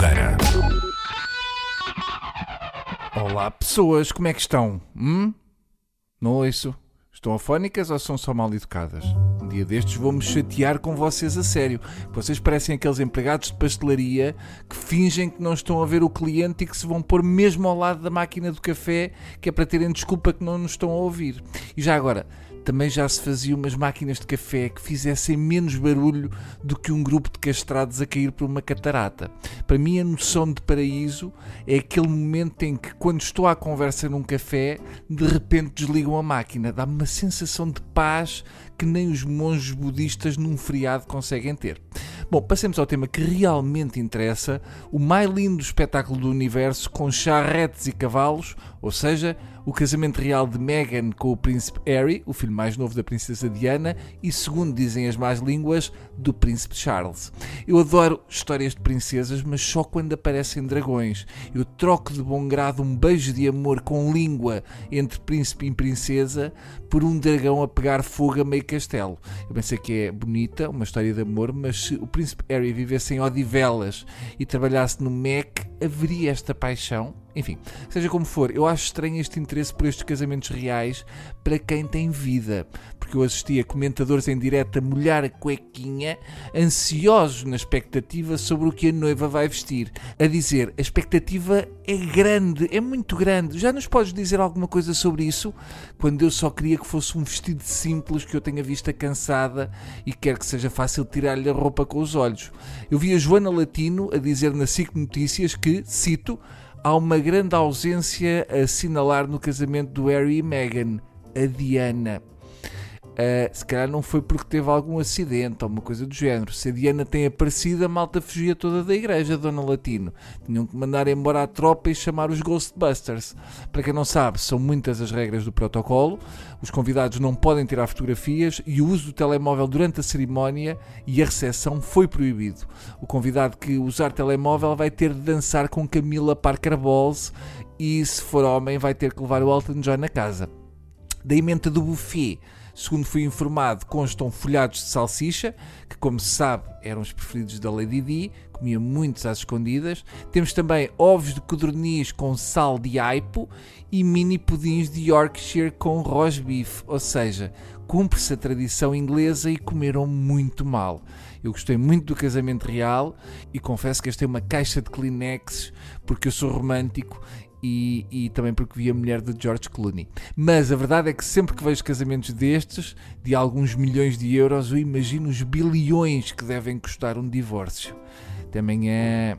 Fogueira. Olá pessoas, como é que estão? Hum? Não ouço. Estão afónicas ou são só mal educadas? Um dia destes vou-me chatear com vocês a sério. Vocês parecem aqueles empregados de pastelaria que fingem que não estão a ver o cliente e que se vão pôr mesmo ao lado da máquina do café, que é para terem desculpa que não nos estão a ouvir. E já agora, também já se faziam umas máquinas de café que fizessem menos barulho do que um grupo de castrados a cair por uma catarata. Para mim, a noção de paraíso é aquele momento em que, quando estou à conversa num café, de repente desligam a máquina. Dá-me uma sensação de paz que nem os monges budistas num feriado conseguem ter. Bom, passemos ao tema que realmente interessa: o mais lindo espetáculo do universo com charretes e cavalos, ou seja, o casamento real de Meghan com o príncipe Harry, o filho mais novo da princesa Diana, e segundo dizem as más línguas, do príncipe Charles. Eu adoro histórias de princesas, mas só quando aparecem dragões. Eu troco de bom grado um beijo de amor com língua entre príncipe e princesa por um dragão a pegar fogo a meio castelo. Eu pensei que é bonita, uma história de amor, mas se o príncipe Harry vivesse em Odivelas e trabalhasse no MEC, haveria esta paixão? Enfim, seja como for, eu acho estranho este interesse por estes casamentos reais para quem tem vida. Porque eu assisti a comentadores em direto a molhar a cuequinha, ansiosos na expectativa sobre o que a noiva vai vestir. A dizer, a expectativa é grande, é muito grande. Já nos podes dizer alguma coisa sobre isso? Quando eu só queria que fosse um vestido simples, que eu tenha vista cansada e quero que seja fácil tirar-lhe a roupa com os olhos. Eu vi a Joana Latino a dizer na SIC Notícias que, cito, há uma grande ausência a assinalar no casamento do Harry e Meghan, a Diana. Uh, se calhar não foi porque teve algum acidente ou uma coisa do género. Se a Diana tem aparecido, a malta fugia toda da igreja, Dona Latino. Tinham que mandar embora a tropa e chamar os Ghostbusters. Para quem não sabe, são muitas as regras do protocolo. Os convidados não podem tirar fotografias e o uso do telemóvel durante a cerimónia e a recepção foi proibido. O convidado que usar telemóvel vai ter de dançar com Camila Parker Bowles e, se for homem, vai ter que levar o Elton John na casa. Da emenda do buffet Segundo fui informado, constam folhados de salsicha, que, como se sabe, eram os preferidos da Lady Di, comia muitos às escondidas. Temos também ovos de codorniz com sal de aipo e mini pudins de Yorkshire com roast beef, ou seja, cumpre-se a tradição inglesa e comeram muito mal. Eu gostei muito do casamento real e confesso que gastei uma caixa de Kleenex porque eu sou romântico e, e, também porque vi a mulher de George Clooney. Mas a verdade é que sempre que vejo casamentos destes, de alguns milhões de euros, eu imagino os bilhões que devem custar um divórcio. Até amanhã.